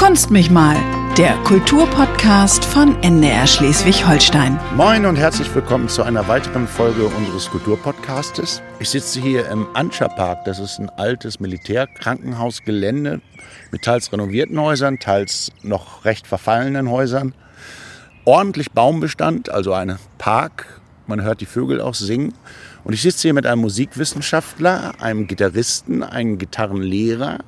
Kunst mich mal, der Kulturpodcast von NDR Schleswig-Holstein. Moin und herzlich willkommen zu einer weiteren Folge unseres Kulturpodcastes. Ich sitze hier im Anscha-Park. Das ist ein altes Militärkrankenhausgelände mit teils renovierten Häusern, teils noch recht verfallenen Häusern. Ordentlich Baumbestand, also ein Park. Man hört die Vögel auch singen. Und ich sitze hier mit einem Musikwissenschaftler, einem Gitarristen, einem Gitarrenlehrer,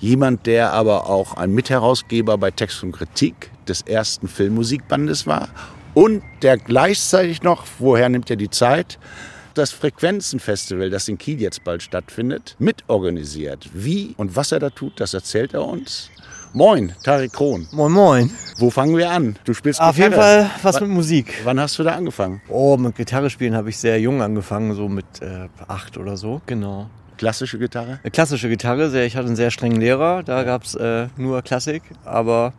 jemand, der aber auch ein Mitherausgeber bei Text und Kritik des ersten Filmmusikbandes war und der gleichzeitig noch, woher nimmt er die Zeit, das Frequenzenfestival, das in Kiel jetzt bald stattfindet, mitorganisiert. Wie und was er da tut, das erzählt er uns. Moin, Tarek Krohn. Moin, moin. Wo fangen wir an? Du spielst Auf Gitarre. jeden Fall was mit Musik. Wann hast du da angefangen? Oh, mit Gitarre spielen habe ich sehr jung angefangen, so mit äh, acht oder so. Genau. Klassische Gitarre? Eine klassische Gitarre, sehr, ich hatte einen sehr strengen Lehrer, da gab es äh, nur Klassik, aber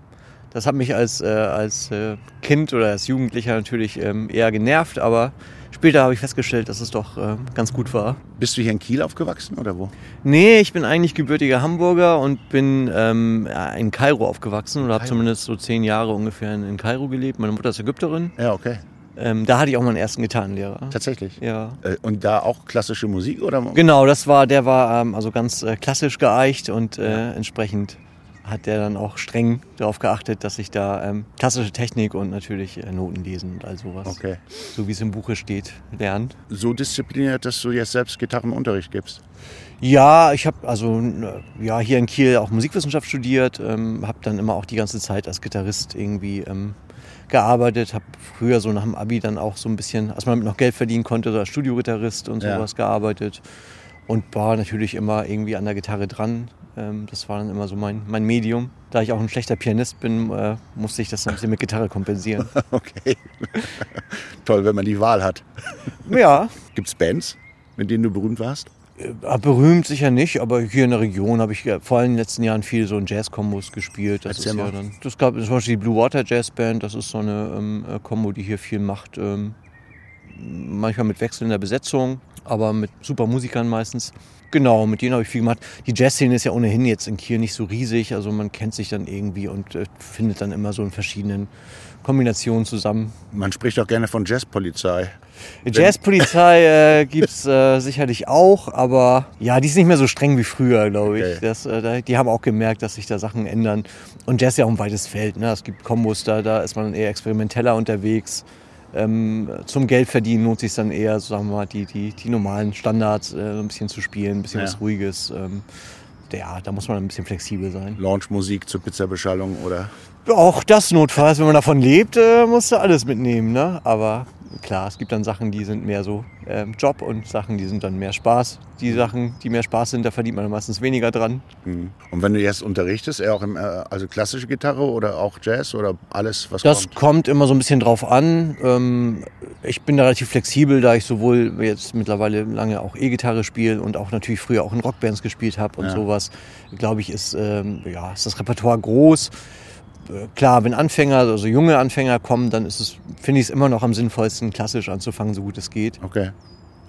das hat mich als, äh, als äh, Kind oder als Jugendlicher natürlich ähm, eher genervt, aber später habe ich festgestellt, dass es doch äh, ganz gut war. Bist du hier in Kiel aufgewachsen oder wo? Nee, ich bin eigentlich gebürtiger Hamburger und bin ähm, in Kairo aufgewachsen oder habe zumindest so zehn Jahre ungefähr in, in Kairo gelebt. Meine Mutter ist Ägypterin. Ja, okay. Ähm, da hatte ich auch meinen ersten Gitarrenlehrer. Tatsächlich. Ja. Äh, Und da auch klassische Musik oder? Genau, das war, der war ähm, also ganz äh, klassisch geeicht und äh, entsprechend hat der dann auch streng darauf geachtet, dass ich da ähm, klassische Technik und natürlich äh, Noten lesen und all sowas, Okay. so wie es im Buche steht, lernen. So diszipliniert, dass du jetzt selbst Gitarrenunterricht gibst. Ja, ich habe also n- ja hier in Kiel auch Musikwissenschaft studiert, ähm, habe dann immer auch die ganze Zeit als Gitarrist irgendwie ähm, gearbeitet, habe früher so nach dem Abi dann auch so ein bisschen, als man noch Geld verdienen konnte, so als Studiogitarrist und Ja. sowas gearbeitet und war natürlich immer irgendwie an der Gitarre dran. Ähm, das war dann immer so mein, mein Medium. Da ich auch ein schlechter Pianist bin, äh, musste ich das dann ein bisschen mit Gitarre kompensieren. Okay. Toll, wenn man die Wahl hat. ja, Gibt es Bands, mit denen du berühmt warst? Äh, Berühmt sicher nicht, aber hier in der Region habe ich vor allem in den letzten Jahren viel so in Jazz-Kombos gespielt. Das Erzähl ist ja dann, das gab zum Beispiel die Blue Water Jazz Band, das ist so eine ähm, äh, Kombo, die hier viel macht. Ähm, manchmal mit wechselnder Besetzung, aber mit super Musikern meistens. Genau, mit denen habe ich viel gemacht. Die Jazzszene ist ja ohnehin jetzt in Kiel nicht so riesig, also man kennt sich dann irgendwie und äh, findet dann immer so in verschiedenen Kombinationen zusammen. Man spricht auch gerne von Jazzpolizei. Jazzpolizei äh, gibt es äh, sicherlich auch, aber ja, die ist nicht mehr so streng wie früher, glaube ich. Okay. Das, äh, die haben auch gemerkt, dass sich da Sachen ändern. Und Jazz ist ja auch ein weites Feld. Ne? Es gibt Kombos, da, da ist man eher experimenteller unterwegs. Ähm, zum Geldverdienen lohnt sich dann eher, sagen wir mal, die, die, die normalen Standards äh, ein bisschen zu spielen, ein bisschen Ja. was Ruhiges. Ähm, ja, da muss man ein bisschen flexibel sein. Launchmusik zur Pizzabeschallung oder Auch das notfalls, wenn man davon lebt, äh, musst du alles mitnehmen. Ne? Aber klar, es gibt dann Sachen, die sind mehr so ähm, Job und Sachen, die sind dann mehr Spaß. Die Sachen, die mehr Spaß sind, da verdient man meistens weniger dran. Mhm. Und wenn du jetzt unterrichtest, eher auch im, äh, also klassische Gitarre oder auch Jazz oder alles, was Das kommt? kommt immer so ein bisschen drauf an. Ähm, ich bin da relativ flexibel, da ich sowohl jetzt mittlerweile lange auch E-Gitarre spiele und auch natürlich früher auch in Rockbands gespielt habe und Ja. sowas. Glaube ich, ist, ähm, ja, ist das Repertoire groß. Klar, wenn Anfänger, also junge Anfänger kommen, dann ist es, finde ich es immer noch am sinnvollsten, klassisch anzufangen, so gut es geht. Okay,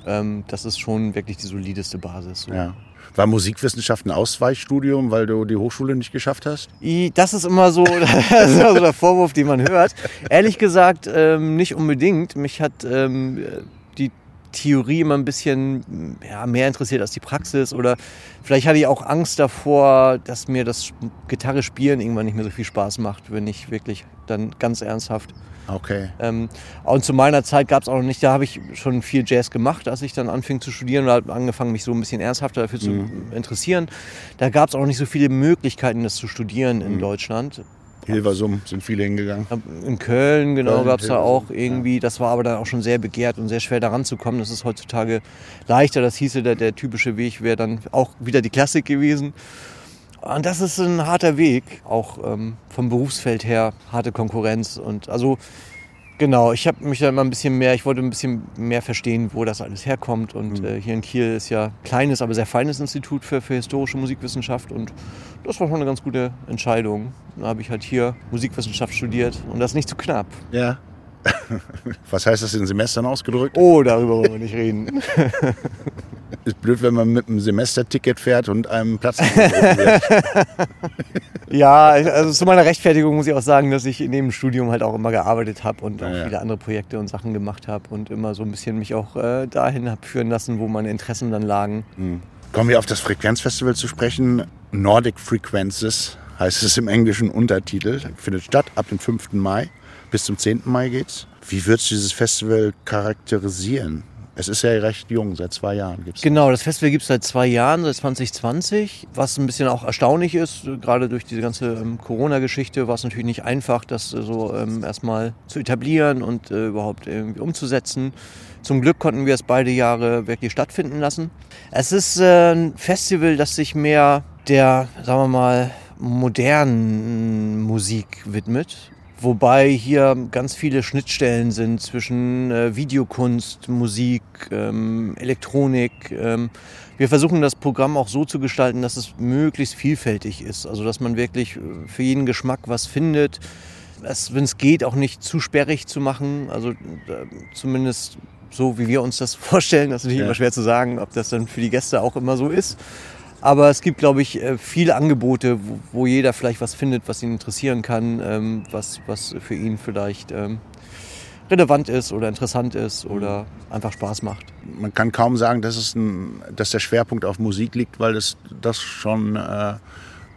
Ähm, das ist schon wirklich die solideste Basis. So. ja. War Musikwissenschaft ein Ausweichstudium, weil du die Hochschule nicht geschafft hast? I- Das ist immer so, das ist immer so der Vorwurf, den man hört. Ehrlich gesagt, ähm, nicht unbedingt. Mich hat ähm, Theorie immer ein bisschen ja, mehr interessiert als die Praxis. Oder vielleicht hatte ich auch Angst davor, dass mir das Gitarre spielen irgendwann nicht mehr so viel Spaß macht, wenn ich wirklich dann ganz ernsthaft Okay. ähm, und zu meiner Zeit gab es auch noch nicht, da habe ich schon viel Jazz gemacht, als ich dann anfing zu studieren oder habe angefangen, mich so ein bisschen ernsthafter dafür zu interessieren. Da gab es auch nicht so viele Möglichkeiten, das zu studieren in Deutschland. Hilversum sind viele hingegangen. In Köln, genau, gab es da auch irgendwie. Das war aber dann auch schon sehr begehrt und sehr schwer daran zu kommen. Das ist heutzutage leichter. Das hieße, der, der typische Weg wäre dann auch wieder die Klassik gewesen. Und das ist ein harter Weg, auch ähm, vom Berufsfeld her, harte Konkurrenz. Und also genau, ich habe mich da immer ein bisschen mehr, ich wollte ein bisschen mehr verstehen, wo das alles herkommt. Und äh, hier in Kiel ist ja ein kleines, aber sehr feines Institut für, für historische Musikwissenschaft. Und das war schon eine ganz gute Entscheidung. Dann habe ich halt hier Musikwissenschaft studiert und das nicht zu knapp. Ja. Was heißt das in Semestern ausgedrückt? Oh, darüber wollen wir nicht reden. Ist blöd, wenn man mit einem Semesterticket fährt und einem Platz wird. Ja, also zu meiner Rechtfertigung muss ich auch sagen, dass ich neben dem Studium halt auch immer gearbeitet habe und auch Ja, ja. viele andere Projekte und Sachen gemacht habe und immer so ein bisschen mich auch äh, dahin habe führen lassen, wo meine Interessen dann lagen. Kommen wir auf das Frequenzfestival zu sprechen. Nordic Frequences heißt es im englischen Untertitel. Findet statt ab dem 5. Mai. Bis zum 10. Mai geht's. Wie würdest du dieses Festival charakterisieren? Es ist ja recht jung, seit zwei Jahren gibt's. Genau, das Festival gibt es seit zwei Jahren, seit 2020, was ein bisschen auch erstaunlich ist. Gerade durch diese ganze ähm, Corona-Geschichte war es natürlich nicht einfach, das äh, so ähm, erstmal zu etablieren und äh, überhaupt irgendwie umzusetzen. Zum Glück konnten wir es beide Jahre wirklich stattfinden lassen. Es ist äh, ein Festival, das sich mehr der, sagen wir mal, modernen Musik widmet. Wobei hier ganz viele Schnittstellen sind zwischen äh, Videokunst, Musik, ähm, Elektronik. Ähm, wir versuchen das Programm auch so zu gestalten, dass es möglichst vielfältig ist. Also dass man wirklich äh, für jeden Geschmack was findet. Es, wenn es geht, auch nicht zu sperrig zu machen. Also äh, zumindest so, wie wir uns das vorstellen. Das ist natürlich Ja. immer schwer zu sagen, ob das dann für die Gäste auch immer so ist. Aber es gibt, glaube ich, äh, viele Angebote, wo, jeder vielleicht was findet, was ihn interessieren kann, ähm, was, was für ihn vielleicht ähm, relevant ist oder interessant ist oder einfach Spaß macht. Man kann kaum sagen, dass, es ein, dass der Schwerpunkt auf Musik liegt, weil es das schon äh,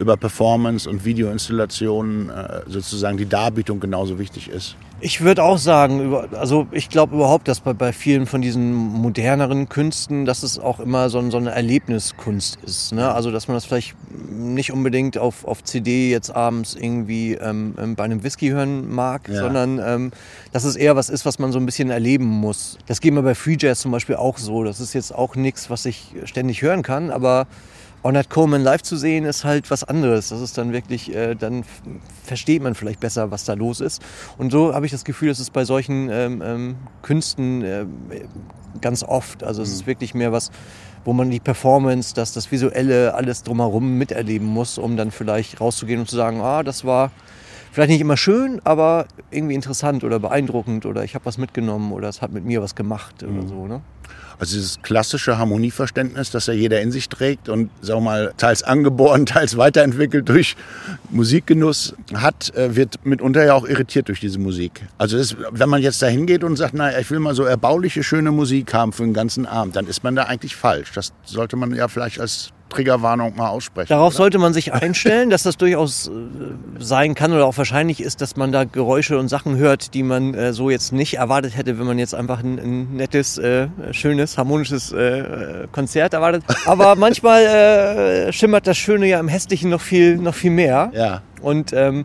über Performance und Videoinstallationen äh, sozusagen die Darbietung genauso wichtig ist. Ich würde auch sagen, also ich glaube überhaupt, dass bei, bei vielen von diesen moderneren Künsten, dass es auch immer so, ein- so eine Erlebniskunst ist. Ne? Also dass man das vielleicht nicht unbedingt auf, auf CD jetzt abends irgendwie ähm, ähm, bei einem Whisky hören mag, Ja. sondern ähm, dass es eher was ist, was man so ein bisschen erleben muss. Das geht mir bei Free Jazz zum Beispiel auch so. Das ist jetzt auch nichts, was ich ständig hören kann, aber Ornette Coleman live zu sehen ist halt was anderes. Das ist dann wirklich, äh, dann versteht man vielleicht besser, was da los ist. Und so habe ich das Gefühl, dass es bei solchen ähm, ähm, Künsten äh, ganz oft. Also es ist wirklich mehr was, wo man die Performance, das, das Visuelle, alles drumherum miterleben muss, um dann vielleicht rauszugehen und zu sagen, ah, das war vielleicht nicht immer schön, aber irgendwie interessant oder beeindruckend oder ich habe was mitgenommen oder es hat mit mir was gemacht oder so. Ne? Also dieses klassische Harmonieverständnis, das ja jeder in sich trägt und wir mal teils angeboren, teils weiterentwickelt durch Musikgenuss hat, äh, wird mitunter ja auch irritiert durch diese Musik. Also das, wenn man jetzt da hingeht und sagt, naja, ich will mal so erbauliche, schöne Musik haben für den ganzen Abend, dann ist man da eigentlich falsch. Das sollte man ja vielleicht als Triggerwarnung mal aussprechen. Darauf oder? sollte man sich einstellen, dass das durchaus äh, sein kann oder auch wahrscheinlich ist, dass man da Geräusche und Sachen hört, die man äh, so jetzt nicht erwartet hätte, wenn man jetzt einfach ein, ein nettes, äh, schönes, harmonisches äh, Konzert erwartet. Aber manchmal äh, schimmert das Schöne ja im Hässlichen noch viel, noch viel mehr. Ja. Und ähm,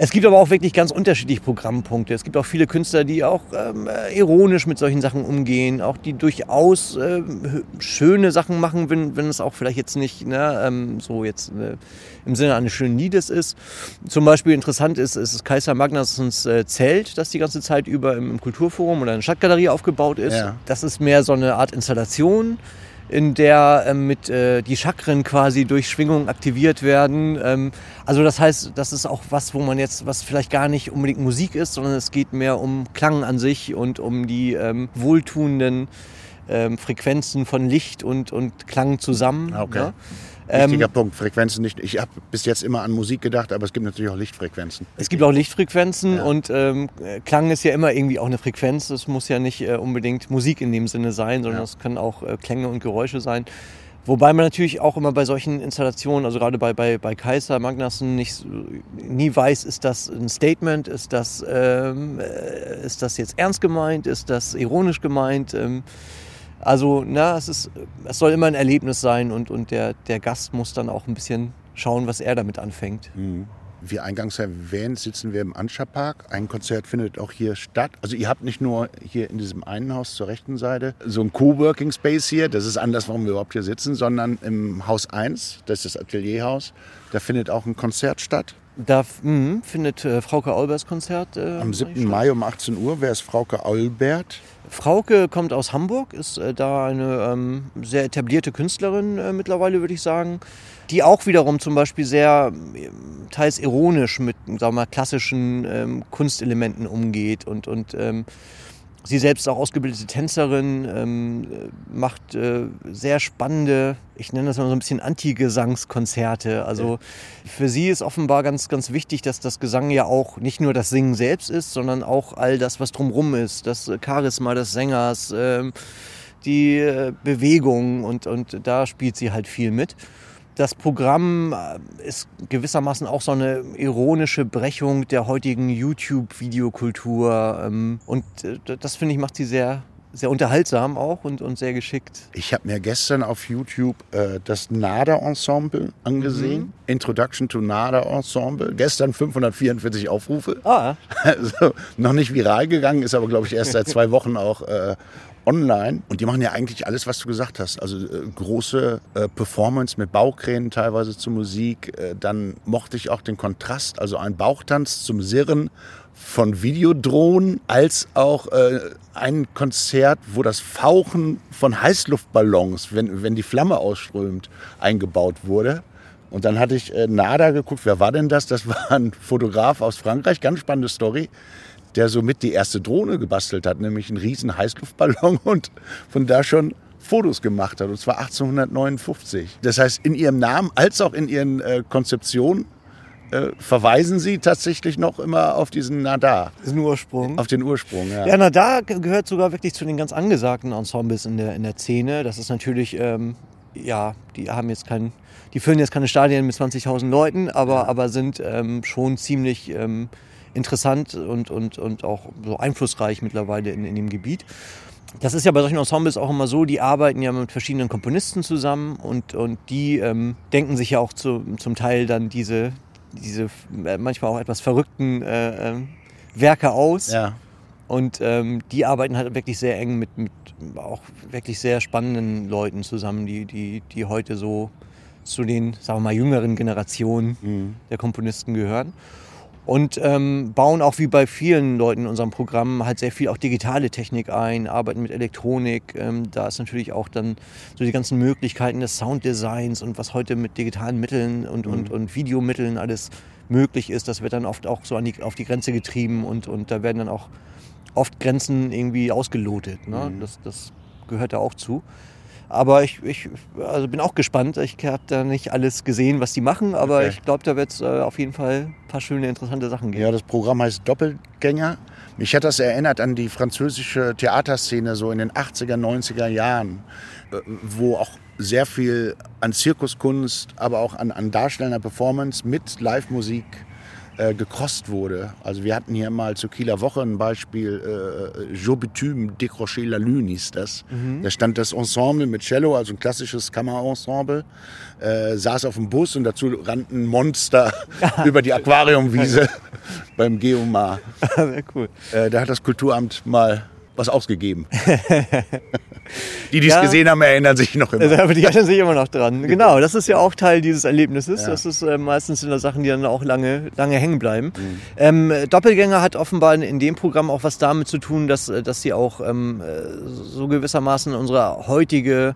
es gibt aber auch wirklich ganz unterschiedliche Programmpunkte. Es gibt auch viele Künstler, die auch ähm, äh, ironisch mit solchen Sachen umgehen, auch die durchaus hö- schöne Sachen machen, wenn, wenn es auch vielleicht jetzt nicht ne, ähm, so jetzt äh, im Sinne eines schönen Liedes ist. Zum Beispiel interessant ist, ist Kaiser Magnassons äh, Zelt, das die ganze Zeit über im, im Kulturforum oder in der Stadtgalerie aufgebaut ist. Ja. Das ist mehr so eine Art Installation in der ähm, mit äh, die Chakren quasi durch Schwingung aktiviert werden. Ähm, also das heißt, das ist auch was, wo man jetzt, was vielleicht gar nicht unbedingt Musik ist, sondern es geht mehr um Klang an sich und um die ähm, wohltuenden ähm, Frequenzen von Licht und, und Klang zusammen. Ah, Okay. Ne? Ähm, Wichtiger Punkt, Frequenzen nicht. Ich habe bis jetzt immer an Musik gedacht, aber es gibt natürlich auch Lichtfrequenzen. Es gibt auch Lichtfrequenzen Ja. und ähm, Klang ist ja immer irgendwie auch eine Frequenz. Es muss ja nicht äh, unbedingt Musik in dem Sinne sein, sondern Ja. es können auch äh, Klänge und Geräusche sein. Wobei man natürlich auch immer bei solchen Installationen, also gerade bei, bei, bei Kaiser Magnassen, nicht, nie weiß, ist das ein Statement, ist das, ähm, äh, ist das jetzt ernst gemeint, ist das ironisch gemeint. Ähm, also, na, es, ist, es soll immer ein Erlebnis sein und, und der, der Gast muss dann auch ein bisschen schauen, was er damit anfängt. Wie eingangs erwähnt, sitzen wir im Anscha-Park. Ein Konzert findet auch hier statt. Also ihr habt nicht nur hier in diesem einen Haus zur rechten Seite so ein Coworking Space hier, das ist anders, warum wir überhaupt hier sitzen, sondern im Haus 1, das ist das Atelierhaus, da findet auch ein Konzert statt. Da mh, findet äh, Frauke Olbers Konzert äh, Am 7. statt. Mai um 18 Uhr. Wer ist Frauke Olbert? Frauke kommt aus Hamburg, ist äh, da eine ähm, sehr etablierte Künstlerin äh, mittlerweile, würde ich sagen, die auch wiederum zum Beispiel sehr ähm, teils ironisch mit sagen wir mal, klassischen ähm, Kunstelementen umgeht und, und ähm, Sie selbst ist auch ausgebildete Tänzerin, ähm, macht äh, sehr spannende, ich nenne das mal so ein bisschen Anti-Gesangskonzerte. Also für sie ist offenbar ganz, ganz wichtig, dass das Gesang ja auch nicht nur das Singen selbst ist, sondern auch all das, was drumherum ist. Das Charisma des Sängers, äh, die äh, Bewegung und, und da spielt sie halt viel mit. Das Programm äh, ist gewissermaßen auch so eine ironische Brechung der heutigen YouTube-Videokultur. Ähm, und äh, das finde ich macht sie sehr, sehr unterhaltsam auch und, und sehr geschickt. Ich habe mir gestern auf YouTube äh, das Nada-Ensemble angesehen. Mhm. Introduction to Nada-Ensemble. Gestern 544 Aufrufe. Ah. Also noch nicht viral gegangen, ist aber, glaube ich, erst seit zwei Wochen auch äh, online und die machen ja eigentlich alles, was du gesagt hast. Also äh, große äh, Performance mit Baukränen teilweise zur Musik. Äh, dann mochte ich auch den Kontrast, also ein Bauchtanz zum Sirren von Videodrohnen als auch äh, ein Konzert, wo das Fauchen von Heißluftballons, wenn, wenn die Flamme ausströmt, eingebaut wurde. Und dann hatte ich äh, Nada geguckt, wer war denn das? Das war ein Fotograf aus Frankreich, ganz spannende Story der somit die erste Drohne gebastelt hat, nämlich einen riesen Heißluftballon und von da schon Fotos gemacht hat, und zwar 1859. Das heißt, in ihrem Namen als auch in ihren äh, Konzeptionen äh, verweisen sie tatsächlich noch immer auf diesen Nadar. Den Ursprung. Auf den Ursprung, ja. Ja, Nadar gehört sogar wirklich zu den ganz angesagten Ensembles in der, in der Szene. Das ist natürlich, ähm, ja, die haben jetzt kein, die füllen jetzt keine Stadien mit 20.000 Leuten, aber, ja. aber sind ähm, schon ziemlich ähm, interessant und, und, und auch so einflussreich mittlerweile in, in dem Gebiet. Das ist ja bei solchen Ensembles auch immer so, die arbeiten ja mit verschiedenen Komponisten zusammen und, und die ähm, denken sich ja auch zu, zum Teil dann diese, diese äh, manchmal auch etwas verrückten äh, äh, Werke aus. Ja. Und ähm, die arbeiten halt wirklich sehr eng mit, mit auch wirklich sehr spannenden Leuten zusammen, die, die, die heute so zu den, sagen wir mal, jüngeren Generationen mhm. der Komponisten gehören und ähm, bauen auch wie bei vielen Leuten in unserem Programm halt sehr viel auch digitale Technik ein, arbeiten mit Elektronik. Ähm, da ist natürlich auch dann so die ganzen Möglichkeiten des Sounddesigns und was heute mit digitalen Mitteln und, mhm. und, und Videomitteln alles möglich ist, das wird dann oft auch so an die, auf die Grenze getrieben und, und da werden dann auch oft Grenzen irgendwie ausgelotet. Ne? Mhm. Das, das gehört da auch zu. Aber ich, ich also bin auch gespannt. Ich habe da nicht alles gesehen, was die machen, aber okay. ich glaube, da wird es äh, auf jeden Fall ein paar schöne, interessante Sachen geben. Ja, das Programm heißt Doppelgänger. Mich hat das erinnert an die französische Theaterszene so in den 80er, 90er Jahren, äh, wo auch sehr viel an Zirkuskunst, aber auch an, an darstellender Performance mit Live-Musik äh, gekrost wurde. Also wir hatten hier mal zur Kieler Woche ein Beispiel, äh, Je bitume décrocher la lune hieß das. Mhm. Da stand das Ensemble mit Cello, also ein klassisches Kammerensemble, äh, saß auf dem Bus und dazu rannten Monster über die Aquariumwiese beim Geomar. Sehr cool. Äh, da hat das Kulturamt mal was ausgegeben. die, die es gesehen haben, erinnern sich noch immer. Also, die erinnern sich immer noch dran. Genau, das ist ja auch Teil dieses Erlebnisses. Ja. Das ist äh, meistens in der Sachen, die dann auch lange, lange hängen bleiben. Mhm. Ähm, Doppelgänger hat offenbar in, dem Programm auch was damit zu tun, dass, äh, dass sie auch ähm, äh, so gewissermaßen unsere heutige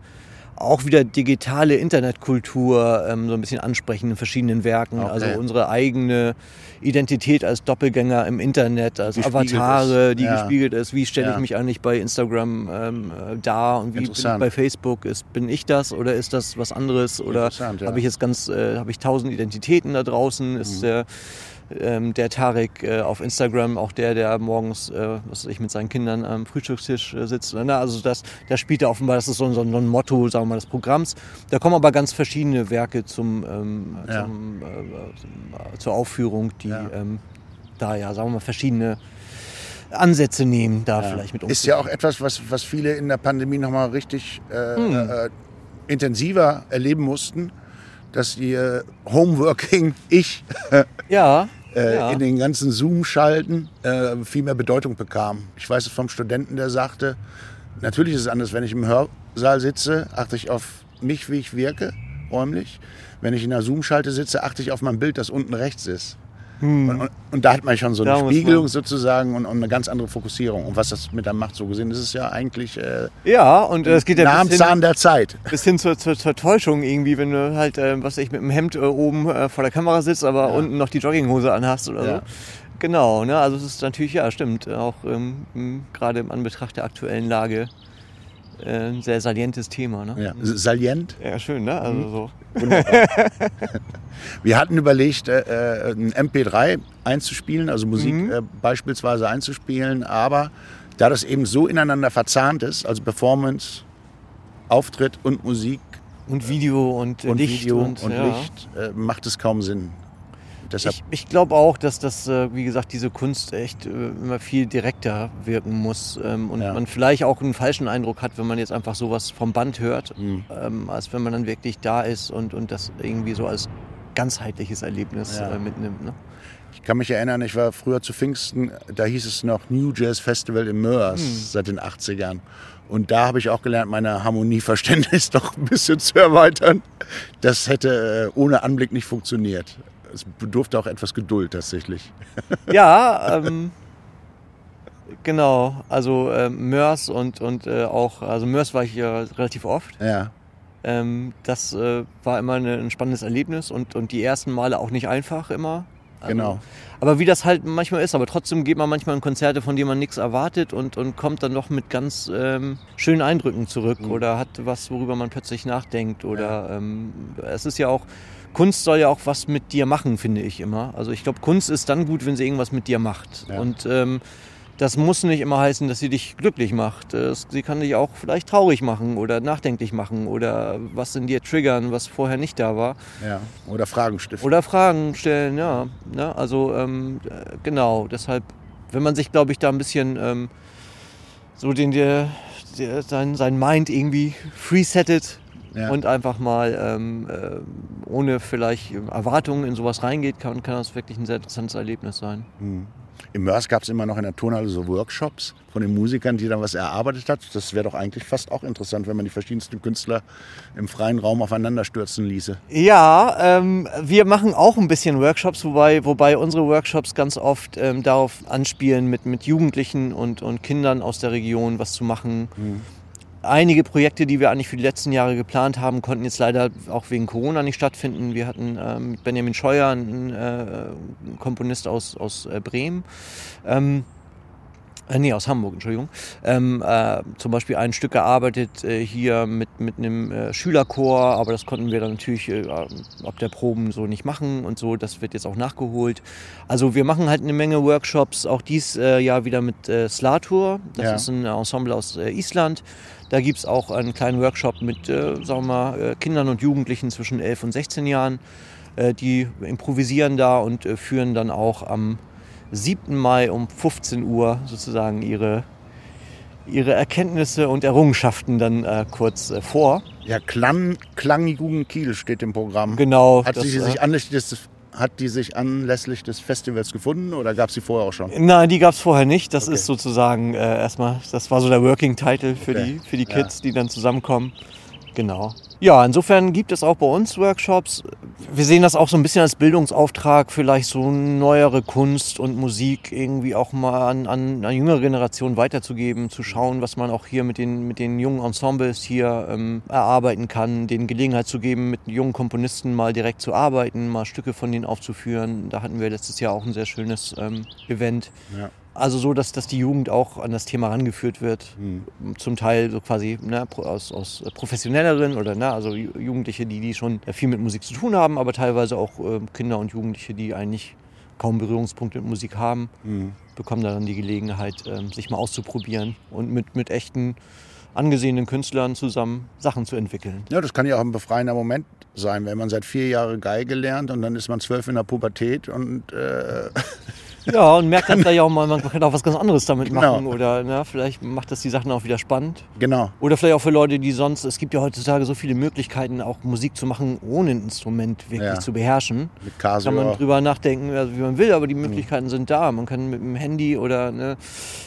auch wieder digitale Internetkultur ähm, so ein bisschen ansprechen in verschiedenen Werken. Okay. Also unsere eigene Identität als Doppelgänger im Internet, als wie Avatare, die ja. gespiegelt ist. Wie stelle ja. ich mich eigentlich bei Instagram ähm, äh, dar und wie bin ich bei Facebook? Ist, bin ich das oder ist das was anderes? Oder ja. habe ich jetzt ganz, äh, habe ich tausend Identitäten da draußen? Ist mhm. der ähm, der Tarek äh, auf Instagram, auch der, der morgens, äh, was ich mit seinen Kindern am Frühstückstisch äh, sitzt. Ne? Also das, das spielt er offenbar, das ist so, so, ein Motto, sagen wir mal, des Programms. Da kommen aber ganz verschiedene Werke zum, ähm, ja. zum, äh, zur Aufführung, die ja. Ähm, da ja, sagen wir mal, verschiedene Ansätze nehmen, da ja. vielleicht mit uns. Ist ja auch etwas, was, was viele in der Pandemie nochmal richtig äh, hm. äh, intensiver erleben mussten, dass ihr Homeworking, ich, ja äh, ja. in den ganzen Zoom-Schalten äh, viel mehr Bedeutung bekam. Ich weiß es vom Studenten, der sagte, natürlich ist es anders, wenn ich im Hörsaal sitze, achte ich auf mich, wie ich wirke, räumlich. Wenn ich in einer Zoom-Schalte sitze, achte ich auf mein Bild, das unten rechts ist. Und, und, und da hat man schon so eine Spiegelung sozusagen und, und eine ganz andere Fokussierung. Und was das mit einem macht, so gesehen, das ist ja eigentlich äh, Ja, und äh, es geht ja nah bis hin, Zahn der Zeit. bis hin zur, zur, zur Täuschung irgendwie, wenn du halt, äh, was ich, mit dem Hemd äh, oben äh, vor der Kamera sitzt, aber Ja. unten noch die Jogginghose anhast oder Ja. so. Genau, ne? also es ist natürlich, ja, stimmt, auch ähm, gerade im Anbetracht der aktuellen Lage ein sehr salientes Thema. Ne? Ja. Salient. Ja, schön, ne? Also so. Wir hatten überlegt, äh, äh, ein MP3 einzuspielen, also Musik Mhm. äh, beispielsweise einzuspielen, aber da das eben so ineinander verzahnt ist, also Performance, Auftritt und Musik Und Video und, äh, und Licht Video und, und ja. Licht, äh, macht es kaum Sinn. Deshalb, Ich, ich glaube auch, dass das, äh, wie gesagt, diese Kunst echt äh, immer viel direkter wirken muss ähm, und Ja. man vielleicht auch einen falschen Eindruck hat, wenn man jetzt einfach sowas vom Band hört, Mhm. ähm, als wenn man dann wirklich da ist und, und das irgendwie so als ganzheitliches Erlebnis Ja. äh, mitnimmt. Ne? ich kann mich erinnern, ich war früher zu Pfingsten, da hieß es noch New Jazz Festival in Mörs Hm. seit den 80ern. Und da habe ich auch gelernt, meine Harmonieverständnis doch ein bisschen zu erweitern. Das hätte ohne Anblick nicht funktioniert. Es bedurfte auch etwas Geduld tatsächlich. Ja, ähm, genau. Also ähm, Mörs und, und äh, auch, also Mörs war ich ja relativ oft. Ja, Ähm, das äh, war immer eine, ein spannendes Erlebnis und, und die ersten Male auch nicht einfach immer. Also, genau. Aber wie das halt manchmal ist, aber trotzdem geht man manchmal in Konzerte, von denen man nichts erwartet und, und kommt dann doch mit ganz ähm, schönen Eindrücken zurück Mhm. oder hat was, worüber man plötzlich nachdenkt. Oder ähm, es ist ja auch, Kunst soll ja auch was mit dir machen, finde ich immer. Also ich glaube, Kunst ist dann gut, wenn sie irgendwas mit dir macht. Ja. Und ähm, das muss nicht immer heißen, dass sie dich glücklich macht. Es, sie kann dich auch vielleicht traurig machen oder nachdenklich machen oder was in dir triggern, was vorher nicht da war. Ja. Oder Fragen stiften. Oder Fragen stellen, ja. Ne? Also ähm, äh, genau, deshalb, wenn man sich, glaube ich, da ein bisschen ähm, so den der, der sein, sein Mind irgendwie freesettet Ja. und einfach mal ähm, äh, ohne vielleicht Erwartungen in sowas reingeht, kann, kann das wirklich ein sehr interessantes Erlebnis sein. Im Mörs gab es immer noch in der Turnhalle so Workshops von den Musikern, die dann was erarbeitet hat. Das wäre doch eigentlich fast auch interessant, wenn man die verschiedensten Künstler im freien Raum aufeinander stürzen ließe. Ja, ähm, wir machen auch ein bisschen Workshops, wobei, wobei unsere Workshops ganz oft ähm, darauf anspielen, mit, mit Jugendlichen und, und Kindern aus der Region was zu machen. Einige Projekte, die wir eigentlich für die letzten Jahre geplant haben, konnten jetzt leider auch wegen Corona nicht stattfinden. Wir hatten ähm, mit Benjamin Scheuer, einen äh, Komponist aus, aus äh, Bremen, ähm, äh, nee, aus Hamburg, Entschuldigung. Ähm, äh, zum Beispiel ein Stück gearbeitet äh, hier mit, mit einem äh, Schülerchor, aber das konnten wir dann natürlich äh, ab der Proben so nicht machen und so. Das wird jetzt auch nachgeholt. Also wir machen halt eine Menge Workshops, auch dies äh, Jahr wieder mit Slatur. Das Ja. ist ein Ensemble aus Island. Da gibt es auch einen kleinen Workshop mit, äh, sagen wir mal, äh, Kindern und Jugendlichen zwischen 11 und 16 Jahren. Äh, die improvisieren da und äh, führen dann auch am 7. Mai um 15 Uhr sozusagen ihre, ihre Erkenntnisse und Errungenschaften dann äh, kurz äh, vor. Ja, Klang, Klangjugend Kiel steht im Programm. Genau. Hat, das, sie äh, sich anlässlich des, hat die sich anlässlich des Festivals gefunden oder gab es sie vorher auch schon? Nein, die gab es vorher nicht. Das Okay. ist sozusagen äh, erstmal, das war so der Working Title für, Okay. die, für die Ja. Kids, die dann zusammenkommen. Genau. Ja, insofern gibt es auch bei uns Workshops. Wir sehen das auch so ein bisschen als Bildungsauftrag, vielleicht so neuere Kunst und Musik irgendwie auch mal an, an eine jüngere Generation weiterzugeben, zu schauen, was man auch hier mit den, mit den jungen Ensembles hier ähm, erarbeiten kann, denen Gelegenheit zu geben, mit jungen Komponisten mal direkt zu arbeiten, mal Stücke von denen aufzuführen. Da hatten wir letztes Jahr auch ein sehr schönes ähm, Event. Ja. Also so, dass, dass die Jugend auch an das Thema rangeführt wird. Hm. Zum Teil so quasi ne, aus, aus professionelleren oder ne, also Ju- Jugendliche, die, die schon viel mit Musik zu tun haben, aber teilweise auch ähm, Kinder und Jugendliche, die eigentlich kaum Berührungspunkte mit Musik haben, Hm. bekommen da dann die Gelegenheit, ähm, sich mal auszuprobieren und mit, mit echten angesehenen Künstlern zusammen Sachen zu entwickeln. Ja, das kann ja auch ein befreiender Moment sein, wenn man seit vier Jahren Geige lernt und dann ist man zwölf in der Pubertät und äh, Ja, und merkt dann vielleicht auch mal, man kann auch was ganz anderes damit Genau. machen oder ne, vielleicht macht das die Sachen auch wieder spannend. genau. Oder vielleicht auch für Leute, die sonst, es gibt ja heutzutage so viele Möglichkeiten, auch Musik zu machen, ohne ein Instrument wirklich Ja. zu beherrschen. Mit Kann man Casio. drüber nachdenken, also wie man will, aber die Mhm. Möglichkeiten sind da. Man kann mit dem Handy oder ne,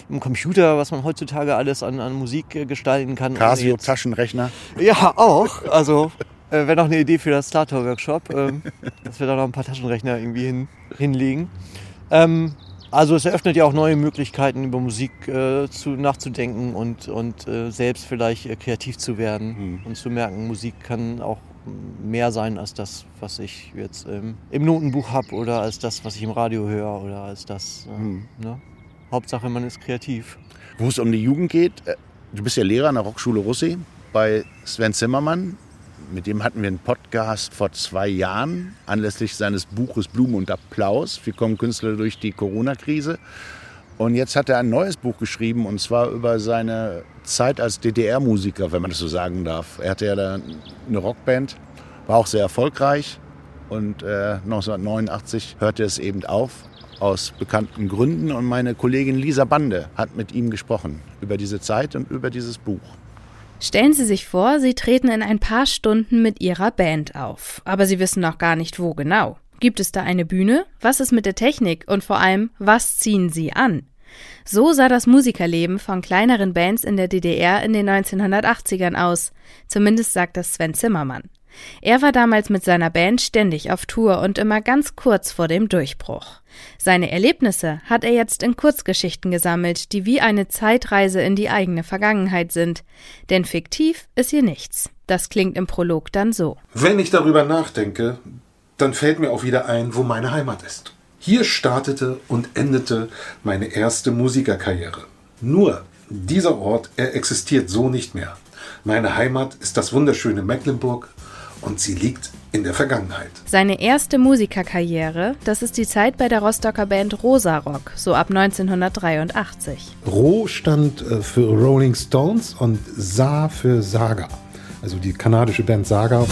mit dem Computer, was man heutzutage alles an, an Musik äh, gestalten kann. ohne Casio Taschenrechner. Ja, auch. Also Äh, Wäre noch eine Idee für das Starter-Workshop, ähm, dass wir da noch ein paar Taschenrechner irgendwie hin, hinlegen. Ähm, also es eröffnet ja auch neue Möglichkeiten, über Musik äh, zu, nachzudenken und, und äh, selbst vielleicht äh, kreativ zu werden Mhm. und zu merken, Musik kann auch mehr sein als das, was ich jetzt ähm, im Notenbuch habe oder als das, was ich im Radio höre oder als das. Mhm. ne? Hauptsache, man ist kreativ. Wo es um die Jugend geht, äh, du bist ja Lehrer an der Rockschule Russi bei Sven Zimmermann. Mit dem hatten wir einen Podcast vor zwei Jahren anlässlich seines Buches Blumen und Applaus. Wie kommen Künstler durch die Corona-Krise? Und jetzt hat er ein neues Buch geschrieben und zwar über seine Zeit als DDR-Musiker, wenn man das so sagen darf. Er hatte ja da eine Rockband, war auch sehr erfolgreich und äh, 1989 hörte es eben auf aus bekannten Gründen und meine Kollegin Lisa Bande hat mit ihm gesprochen über diese Zeit und über dieses Buch. Stellen Sie sich vor, Sie treten in ein paar Stunden mit Ihrer Band auf, aber Sie wissen noch gar nicht, wo genau. Gibt es da eine Bühne? Was ist mit der Technik? Und vor allem, was ziehen Sie an? So sah das Musikerleben von kleineren Bands in der DDR in den 1980ern aus. Zumindest sagt das Sven Zimmermann. Er war damals mit seiner Band ständig auf Tour und immer ganz kurz vor dem Durchbruch. Seine Erlebnisse hat er jetzt in Kurzgeschichten gesammelt, die wie eine Zeitreise in die eigene Vergangenheit sind. Denn fiktiv ist hier nichts. Das klingt im Prolog dann so. Wenn ich darüber nachdenke, dann fällt mir auch wieder ein, wo meine Heimat ist. Hier startete und endete meine erste Musikerkarriere. Nur, dieser Ort, er existiert so nicht mehr. Meine Heimat ist das wunderschöne Mecklenburg und sie liegt in der Vergangenheit. Seine erste Musikerkarriere, das ist die Zeit bei der Rostocker Band Rosa Rock, so ab 1983. Ro stand äh, für Rolling Stones und Sa für Saga. Also die kanadische Band Saga.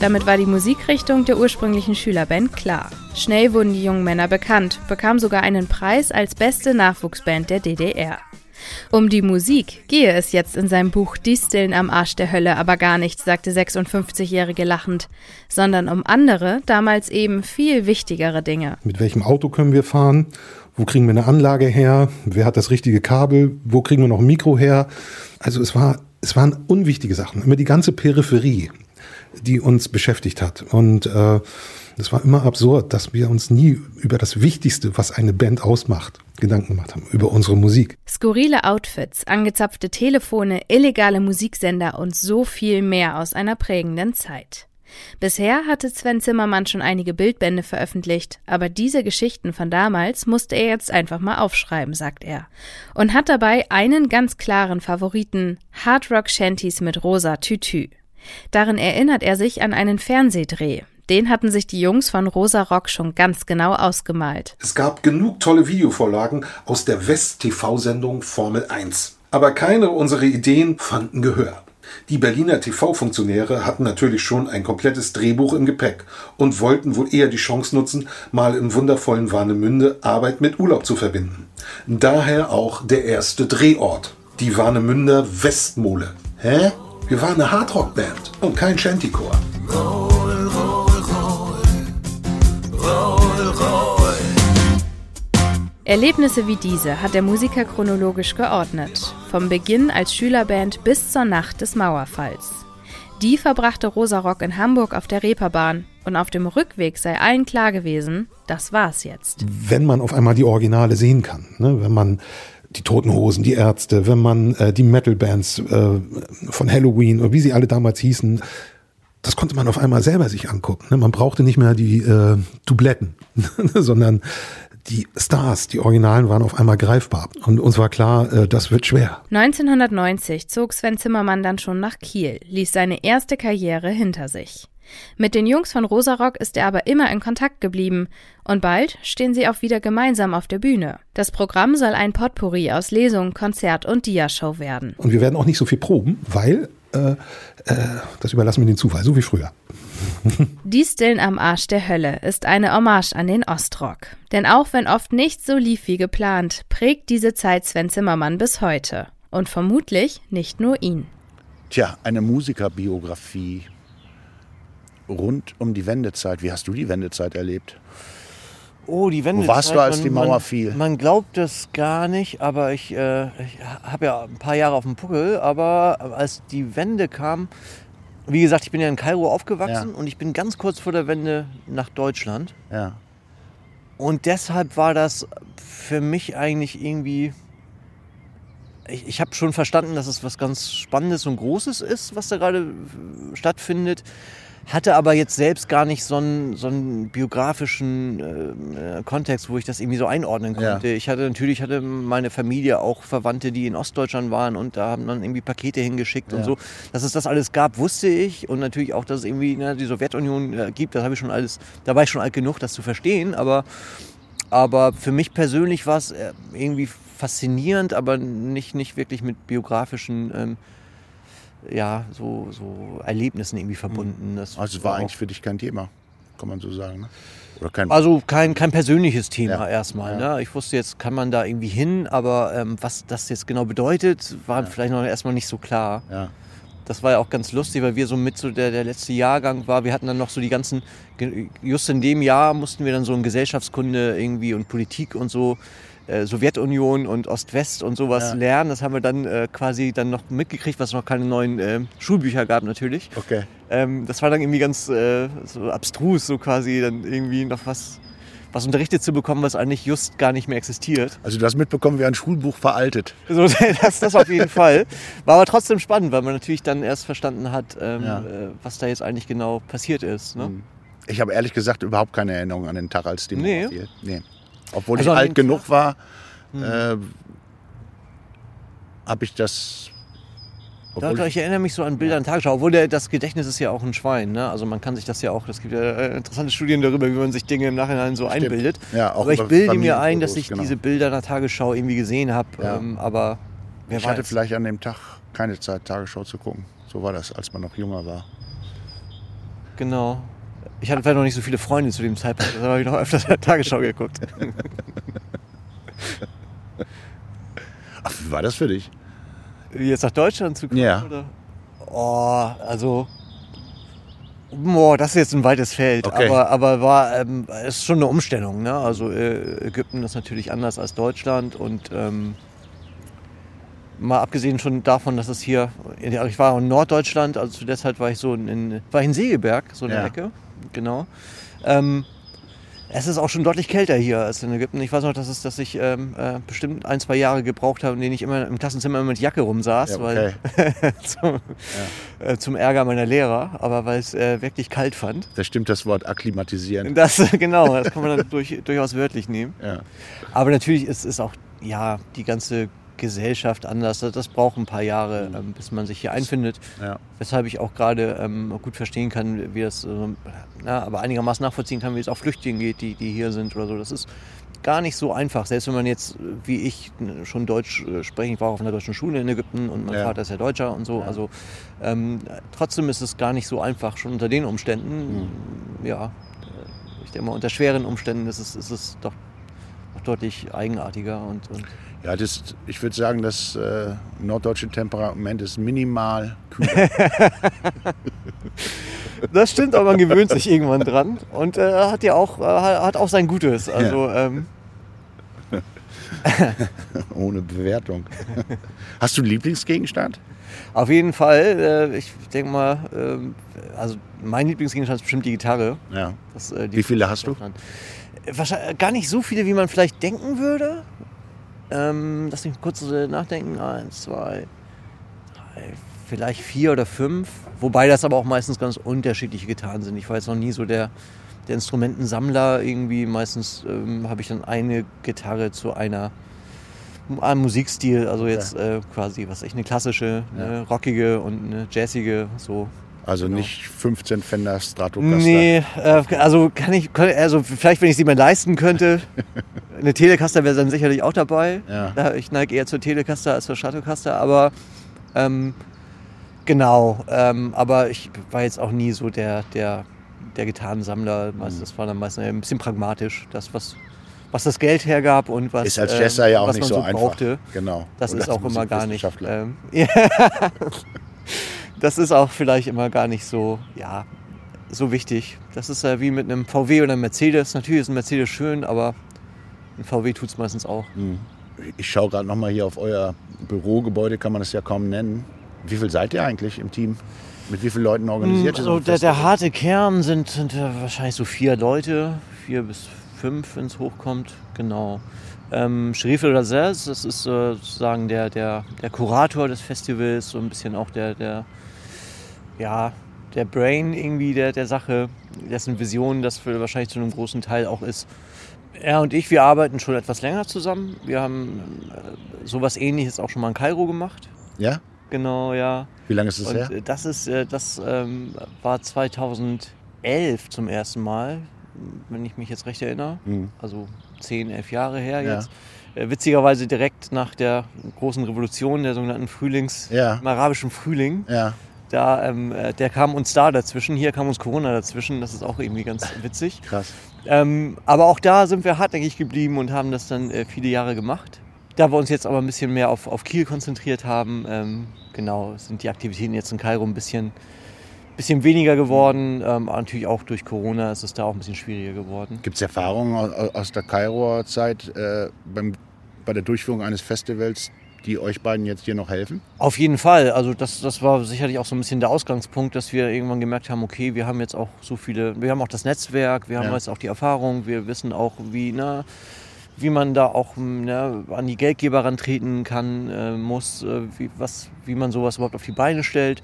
Damit war die Musikrichtung der ursprünglichen Schülerband klar. Schnell wurden die jungen Männer bekannt, bekamen sogar einen Preis als beste Nachwuchsband der DDR. Um die Musik gehe es jetzt in seinem Buch Disteln am Arsch der Hölle aber gar nicht, sagte 56-Jährige lachend, sondern um andere, damals eben viel wichtigere Dinge. Mit welchem Auto können wir fahren? Wo kriegen wir eine Anlage her? Wer hat das richtige Kabel? Wo kriegen wir noch ein Mikro her? Also es war, es waren unwichtige Sachen. Immer die ganze Peripherie, die uns beschäftigt hat. Und äh, es war immer absurd, dass wir uns nie über das Wichtigste, was eine Band ausmacht, Gedanken gemacht haben, über unsere Musik. Skurrile Outfits, angezapfte Telefone, illegale Musiksender und so viel mehr aus einer prägenden Zeit. Bisher hatte Sven Zimmermann schon einige Bildbände veröffentlicht, aber diese Geschichten von damals musste er jetzt einfach mal aufschreiben, sagt er. Und hat dabei einen ganz klaren Favoriten, Hard Rock Shanties mit rosa Tütü. Darin erinnert er sich an einen Fernsehdreh. Den hatten sich die Jungs von Rosa Rock schon ganz genau ausgemalt. Es gab genug tolle Videovorlagen aus der West-TV-Sendung Formel 1. Aber keine unserer Ideen fanden Gehör. Die Berliner TV-Funktionäre hatten natürlich schon ein komplettes Drehbuch im Gepäck und wollten wohl eher die Chance nutzen, mal im wundervollen Warnemünde Arbeit mit Urlaub zu verbinden. Daher auch der erste Drehort, die Warnemünder Westmole. Hä? Wir waren eine Hardrock-Band und kein Shantycore. Erlebnisse wie diese hat der Musiker chronologisch geordnet, vom Beginn als Schülerband bis zur Nacht des Mauerfalls. Die verbrachte Rosa Rock in Hamburg auf der Reeperbahn und auf dem Rückweg sei allen klar gewesen, das war's jetzt. wenn man auf einmal die Originale sehen kann, ne? wenn man die Toten Hosen, die Ärzte, wenn man äh, die Metal-Bands äh, von Halloween oder wie sie alle damals hießen, das konnte man auf einmal selber sich angucken. Ne? Man brauchte nicht mehr die äh, Dubletten, sondern die Stars, die Originalen waren auf einmal greifbar. Und uns war klar, äh, das wird schwer. 1990 zog Sven Zimmermann dann schon nach Kiel, ließ seine erste Karriere hinter sich. Mit den Jungs von Rosarock ist er aber immer in Kontakt geblieben und bald stehen sie auch wieder gemeinsam auf der Bühne. Das Programm soll ein Potpourri aus Lesung, Konzert und Diashow werden. Und wir werden auch nicht so viel proben, weil äh, äh, das überlassen wir den Zufall, so wie früher. Die Stillen am Arsch der Hölle ist eine Hommage an den Ostrock. Denn auch wenn oft nicht so lief wie geplant, prägt diese Zeit Sven Zimmermann bis heute. Und vermutlich nicht nur ihn. Tja, eine Musikerbiografie rund um die Wendezeit. Wie hast du die Wendezeit erlebt? Oh, die Wende. Wo warst du, als die Mauer man, fiel? Man glaubt es gar nicht, aber ich, äh, ich habe ja ein paar Jahre auf dem Puckel, aber als die Wende kam, wie gesagt, ich bin ja in Kairo aufgewachsen Ja. und ich bin ganz kurz vor der Wende nach Deutschland. Ja. Und deshalb war das für mich eigentlich irgendwie. Ich, ich habe schon verstanden, dass es was ganz Spannendes und Großes ist, was da gerade äh, stattfindet. Hatte aber jetzt selbst gar nicht so einen, so einen biografischen äh, Kontext, wo ich das irgendwie so einordnen Ja. konnte. Ich hatte natürlich hatte meine Familie auch Verwandte, die in Ostdeutschland waren und da haben dann irgendwie Pakete hingeschickt und Ja. so. Dass es das alles gab, wusste ich und natürlich auch, dass es irgendwie ne, die Sowjetunion äh, gibt. Das habe ich schon alles. Da war ich schon alt genug, das zu verstehen. Aber aber für mich persönlich war es äh, irgendwie faszinierend, aber nicht, nicht wirklich mit biografischen ähm, ja, so, so Erlebnissen irgendwie verbunden. Das Also es war eigentlich für dich kein Thema, kann man so sagen. Ne? Oder kein also kein, kein persönliches Thema Ja. erstmal. Ja. Ne? Ich wusste jetzt, kann man da irgendwie hin, aber ähm, was das jetzt genau bedeutet, war vielleicht noch erstmal nicht so klar. ja. Das war ja auch ganz lustig, weil wir so mit so der, der letzte Jahrgang war. Wir hatten dann noch so die ganzen, just in dem Jahr mussten wir dann so in Gesellschaftskunde irgendwie und Politik und so, äh, Sowjetunion und Ost-West und sowas Ja. lernen. Das haben wir dann äh, quasi dann noch mitgekriegt, was noch keine neuen äh, Schulbücher gab natürlich. Okay. Ähm, das war dann irgendwie ganz äh, so abstrus, so quasi dann irgendwie noch was, was unterrichtet zu bekommen, was eigentlich just gar nicht mehr existiert. Also du hast mitbekommen, wie ein Schulbuch veraltet. So, das, das auf jeden Fall. War aber trotzdem spannend, weil man natürlich dann erst verstanden hat, ähm, Ja. äh, was da jetzt eigentlich genau passiert ist. Ne? Ich habe ehrlich gesagt überhaupt keine Erinnerung an den Tag, als die Mauer Nee. Nee. Obwohl Also ich alt genug war, äh, habe ich das. Doch, doch, ich erinnere mich so an Bilder in Tagesschau, obwohl der, das Gedächtnis ist ja auch ein Schwein. Ne? Also man kann sich das ja auch, es gibt ja äh, interessante Studien darüber, wie man sich Dinge im Nachhinein so einbildet. Ja, auch aber ich bilde mir ein, dass ich genau. diese Bilder in der Tagesschau irgendwie gesehen habe. Ja. Ähm, aber wer ich weiß. hatte vielleicht an dem Tag keine Zeit, Tagesschau zu gucken. So war das, als man noch jünger war. Genau. Ich hatte vielleicht noch nicht so viele Freunde zu dem Zeitpunkt, deshalb habe ich noch öfter der Tagesschau geguckt. Ach, wie war das für dich? Jetzt nach Deutschland zu kommen? Ja. Oder? Oh, also. Boah, das ist jetzt ein weites Feld, Okay. aber, aber war ähm, es ist schon eine Umstellung. Ne? Also äh, Ägypten ist natürlich anders als Deutschland und ähm, mal abgesehen schon davon, dass es hier, ich war in Norddeutschland, also zu der Zeit war ich so in, in war ich in Segeberg, so eine Ja. Ecke, genau. Ähm, es ist auch schon deutlich kälter hier als in Ägypten. Ich weiß noch, dass, es, dass ich ähm, äh, bestimmt ein, zwei Jahre gebraucht habe, in denen ich immer im Klassenzimmer immer mit Jacke rumsaß, Ja, weil okay. zum, äh, zum Ärger meiner Lehrer, aber weil es äh, wirklich kalt fand. Da stimmt das Wort akklimatisieren. Das, genau, das kann man dann durch, durchaus wörtlich nehmen. Ja. Aber natürlich ist, ist auch ja, die ganze Gesellschaft anders. Das, braucht ein paar Jahre, ähm, bis man sich hier einfindet. Ja. Weshalb ich auch gerade ähm, gut verstehen kann, wie das, äh, na, aber einigermaßen nachvollziehen kann, wie es auch Flüchtlingen geht, die, die hier sind oder so. Das ist gar nicht so einfach. Selbst wenn man jetzt, wie ich, schon Deutsch äh, sprechen, ich war auch auf einer deutschen Schule in Ägypten und mein Ja. Vater ist ja Deutscher und so. Ja. Also ähm, trotzdem ist es gar nicht so einfach, schon unter den Umständen. Ja, äh, ich denke mal, unter schweren Umständen ist es, ist es doch, doch deutlich eigenartiger und, und Ja, das, ich würde sagen, das äh, norddeutsche Temperament ist minimal kühl. Das stimmt, aber man gewöhnt sich irgendwann dran und äh, hat ja auch, äh, hat auch sein Gutes. Also ähm, ohne Bewertung. Hast du einen Lieblingsgegenstand? auf jeden Fall, äh, ich denke mal, ähm, also mein Lieblingsgegenstand ist bestimmt die Gitarre. Ja. Das, äh, die Wie viele hast du? Wahrscheinlich gar nicht so viele, wie man vielleicht denken würde. Ähm, lass mich kurz nachdenken. Eins, zwei, drei, vielleicht vier oder fünf. Wobei das aber auch meistens ganz unterschiedliche Gitarren sind. Ich war jetzt noch nie so der, der Instrumentensammler. Irgendwie meistens ähm, habe ich dann eine Gitarre zu einer einem Musikstil, also jetzt äh, quasi, was ich, eine klassische, eine rockige und eine jazzige, so Also Genau. nicht 15 Fender Stratocaster. Nee, äh, also kann ich, also vielleicht, wenn ich sie mir leisten könnte. Eine Telecaster wäre dann sicherlich auch dabei. Ja. Ich neige eher zur Telecaster als zur Stratocaster, aber ähm, genau. Ähm, aber ich war jetzt auch nie so der, der, der Gitarrensammler. Mhm. Das war dann meistens ein bisschen pragmatisch. Das, was, was das Geld hergab und was, Ist als ähm, Jazzer ja auch nicht so, so einfach. brauchte. Genau. Das Und ist auch immer gar nicht. Ähm, ja, das ist auch vielleicht immer gar nicht so. Ja, so wichtig. Das ist ja wie mit einem VW oder einem Mercedes. Natürlich ist ein Mercedes schön, aber ein VW tut es meistens auch. Ich schaue gerade noch mal hier auf euer Bürogebäude, kann man das ja kaum nennen. Wie viel seid ihr eigentlich im Team? Mit wie vielen Leuten organisiert ihr so Also der, der harte Kern sind, sind ja wahrscheinlich so vier Leute, vier bis fünf, wenn es hochkommt. Genau. Ähm, Sherif Razez, das ist äh, sozusagen der, der, der Kurator des Festivals, so ein bisschen auch der, der, ja, der Brain irgendwie der, der Sache, dessen Vision das für wahrscheinlich zu einem großen Teil auch ist. Er und ich, wir arbeiten schon etwas länger zusammen. Wir haben äh, sowas ähnliches auch schon mal in Kairo gemacht. Ja? Genau, ja. Wie lange ist es Und her? äh, das ist, äh, das ähm, war 2011 zum ersten Mal, wenn ich mich jetzt recht erinnere. Mhm. Also 10, 11 Jahre her Ja. jetzt. Äh, witzigerweise direkt nach der großen Revolution, der sogenannten Frühlings, Ja. im arabischen Frühling. Ja. Da, ähm, äh, der kam uns da dazwischen, hier kam uns Corona dazwischen. Das ist auch irgendwie ganz witzig. Krass. Ähm, aber auch da sind wir hartnäckig geblieben und haben das dann äh, viele Jahre gemacht. Da wir uns jetzt aber ein bisschen mehr auf, auf Kiel konzentriert haben, ähm, genau, sind die Aktivitäten jetzt in Kairo ein bisschen, bisschen weniger geworden. Ähm, natürlich auch durch Corona ist es da auch ein bisschen schwieriger geworden. Gibt es Erfahrungen aus- aus der Kairoer Zeit äh, beim, bei der Durchführung eines Festivals, die euch beiden jetzt hier noch helfen? Auf jeden Fall. Also das, das war sicherlich auch so ein bisschen der Ausgangspunkt, dass wir irgendwann gemerkt haben, okay, wir haben jetzt auch so viele, wir haben auch das Netzwerk, wir haben Ja. jetzt auch die Erfahrung, wir wissen auch, wie, ne, wie man da auch ne, an die Geldgeber rantreten kann, äh, muss, äh, wie, was, wie man sowas überhaupt auf die Beine stellt.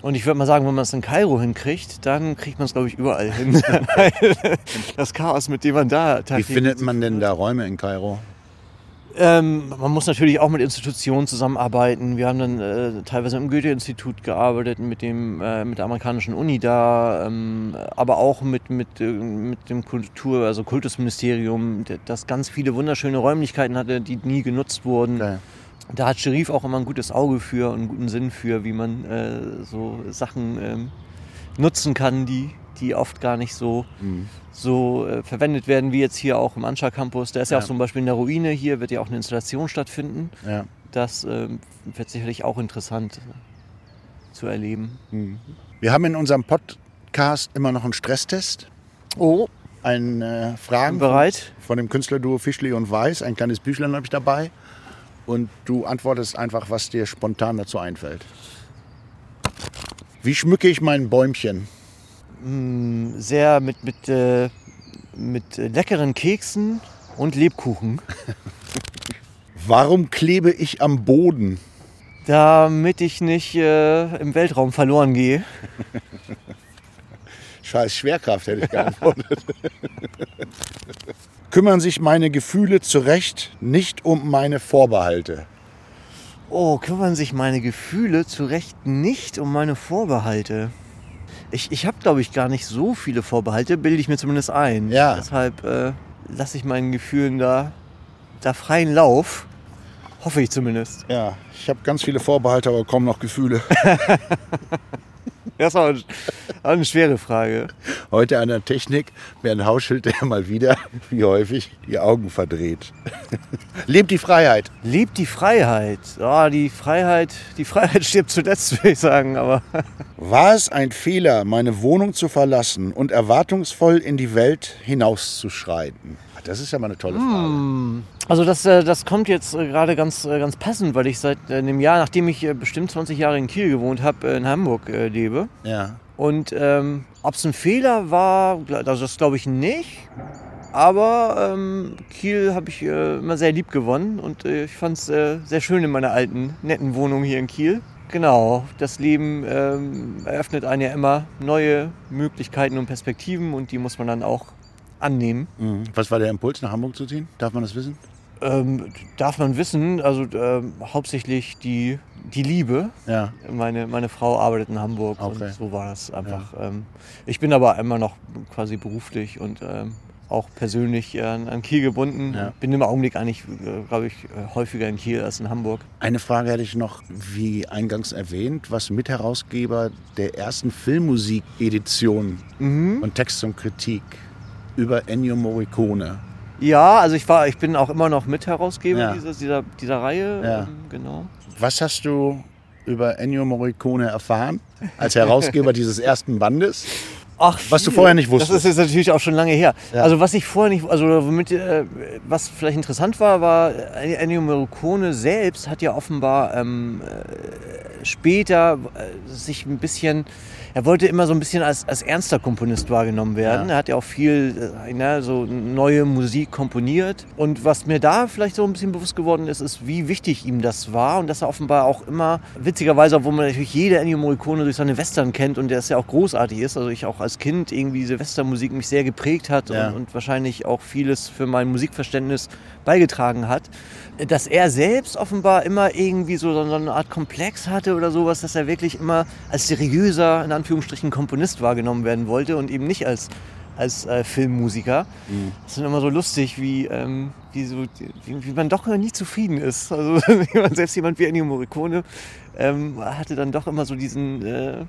Und ich würde mal sagen, wenn man es in Kairo hinkriegt, dann kriegt man es, glaube ich, überall hin. Das Chaos, mit dem man da Wie findet man denn da Räume in Kairo? Ähm, man muss natürlich auch mit Institutionen zusammenarbeiten. Wir haben dann äh, teilweise im Goethe-Institut gearbeitet, mit, dem, äh, mit der amerikanischen Uni da, ähm, aber auch mit, mit, äh, mit dem Kultur-, also Kultusministerium, das ganz viele wunderschöne Räumlichkeiten hatte, die nie genutzt wurden. Geil. Da hat Sherif auch immer ein gutes Auge für und einen guten Sinn für, wie man äh, so Sachen ähm, nutzen kann, die, die oft gar nicht so, so äh, verwendet werden, wie jetzt hier auch im Anscha Campus. Da ist ja, Ja. auch zum Beispiel in der Ruine, hier wird ja auch eine Installation stattfinden. Ja. Das ähm, wird sicherlich auch interessant äh, zu erleben. Wir haben in unserem Podcast immer noch einen Stresstest. Oh, Ein äh, Fragen bereit? von dem Künstlerduo Fischli und Weiß. Ein kleines Büchlein habe ich dabei. Und du antwortest einfach, was dir spontan dazu einfällt. Wie schmücke ich mein Bäumchen? Sehr mit, mit, äh, mit leckeren Keksen und Lebkuchen, Warum klebe ich am Boden? damit ich nicht äh, im Weltraum verloren gehe. Scheiß Schwerkraft hätte ich geantwortet. Kümmern sich meine Gefühle zurecht nicht um meine Vorbehalte? Oh, kümmern sich meine Gefühle zu Recht nicht um meine Vorbehalte. Ich, ich habe, glaube ich, gar nicht so viele Vorbehalte, bilde ich mir zumindest ein. Ja. Deshalb äh, lasse ich meinen Gefühlen da, da freien Lauf. Hoffe ich zumindest. Ja, ich habe ganz viele Vorbehalte, aber kaum noch Gefühle. Das auch eine schwere Frage. Heute an der Technik, Bernd Hauschild, der mal wieder, wie häufig, die Augen verdreht. Lebt die Freiheit. Lebt die Freiheit. Ja, die Freiheit, die Freiheit stirbt zuletzt, würde ich sagen. Aber War es ein Fehler, meine Wohnung zu verlassen und erwartungsvoll in die Welt hinauszuschreiten? Das ist ja mal eine tolle Frage. also das, äh, das kommt jetzt äh, gerade ganz, äh, ganz passend, weil ich seit einem Jahr, nachdem ich bestimmt 20 Jahre in Kiel gewohnt habe, in Hamburg lebe. Ja. Und ähm, ob es ein Fehler war, also das glaube ich nicht. Aber ähm, Kiel habe ich äh, immer sehr lieb gewonnen und äh, ich fand es äh, sehr schön in meiner alten, netten Wohnung hier in Kiel. Genau, das Leben ähm, eröffnet einem ja immer neue Möglichkeiten und Perspektiven und die muss man dann auch annehmen. Mhm. Was war der Impuls, nach Hamburg zu ziehen? Darf man das wissen? Ähm, darf man wissen, also ähm, hauptsächlich die, die Liebe. Ja. Meine, meine Frau arbeitet in Hamburg Okay. und so war das einfach. Ähm, ich bin aber immer noch quasi beruflich und ähm, auch persönlich äh, an, Kiel gebunden. Ja. Bin im Augenblick eigentlich, äh, glaube ich, äh, häufiger in Kiel als in Hamburg. Eine Frage hätte ich noch, wie eingangs erwähnt, was Mitherausgeber der ersten Filmmusik-Edition und Text und Kritik über Ennio Morricone. Ja, also ich war, ich bin auch immer noch Mitherausgeber Ja. dieses, dieser, dieser Reihe. Ja. Ähm, genau. Was hast du über Ennio Morricone erfahren als Herausgeber dieses ersten Bandes? Ach, Was du viel. vorher nicht wusstest. Das ist jetzt natürlich auch schon lange her. Also was ich vorher nicht, also womit, äh, was vielleicht interessant war, war äh, Ennio Morricone selbst hat ja offenbar ähm, äh, später äh, sich ein bisschen, er wollte immer so ein bisschen als, als ernster Komponist wahrgenommen werden. Ja. Er hat ja auch viel, äh, ne, so neue Musik komponiert. Und was mir da vielleicht so ein bisschen bewusst geworden ist, ist, wie wichtig ihm das war und dass er offenbar auch immer, witzigerweise, obwohl man natürlich jede Ennio Morricone durch seine Western kennt und der es ja auch großartig ist, also ich auch als Kind irgendwie diese Westernmusik mich sehr geprägt hat Ja. und, und wahrscheinlich auch vieles für mein Musikverständnis beigetragen hat, dass er selbst offenbar immer irgendwie so, so eine Art Komplex hatte oder sowas, dass er wirklich immer als seriöser, in Anführungsstrichen, Komponist wahrgenommen werden wollte und eben nicht als, als äh, Filmmusiker. Das ist immer so lustig, wie, ähm, wie, so, wie, wie man doch nie zufrieden ist. Also selbst jemand wie Ennio Morricone ähm, hatte dann doch immer so diesen äh,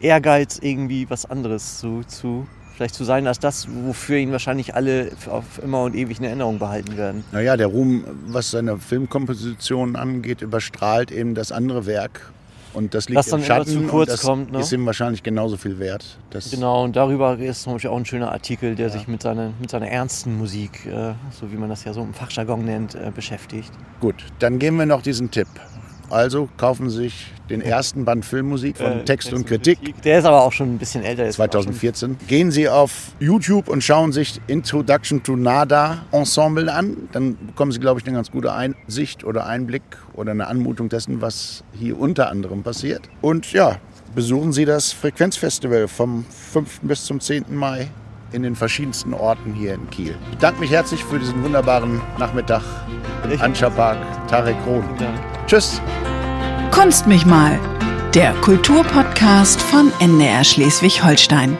Ehrgeiz, irgendwie was anderes zu, zu vielleicht zu sein als das, wofür ihn wahrscheinlich alle auf immer und ewig in Erinnerung behalten werden. Naja, der Ruhm, was seine Filmkomposition angeht, überstrahlt eben das andere Werk. Und das liegt Was dann im immer Schatten zu kurz das kommt, ne? ist ihm wahrscheinlich genauso viel wert. Das Genau, und darüber ist zum Beispiel auch ein schöner Artikel, der sich mit seiner, mit seiner ernsten Musik, äh, so wie man das ja so im Fachjargon nennt, äh, beschäftigt. Gut, dann geben wir noch diesen Tipp. Also kaufen Sie sich den ersten Band Filmmusik von Äh, Text und Kritik Der ist aber auch schon ein bisschen älter. der ist auch schon- 2014. Gehen Sie auf YouTube und schauen sich Introduction to Nada Ensemble an. Dann bekommen Sie, glaube ich, eine ganz gute Einsicht oder Einblick oder eine Anmutung dessen, was hier unter anderem passiert. Und ja, besuchen Sie das Frequenzfestival vom 5. bis zum 10. Mai in den verschiedensten Orten hier in Kiel. Ich bedanke mich herzlich für diesen wunderbaren Nachmittag im Anscha-Park Tarek Krohn. Ja. Tschüss! Kunst mich mal. Der Kulturpodcast von NDR Schleswig-Holstein.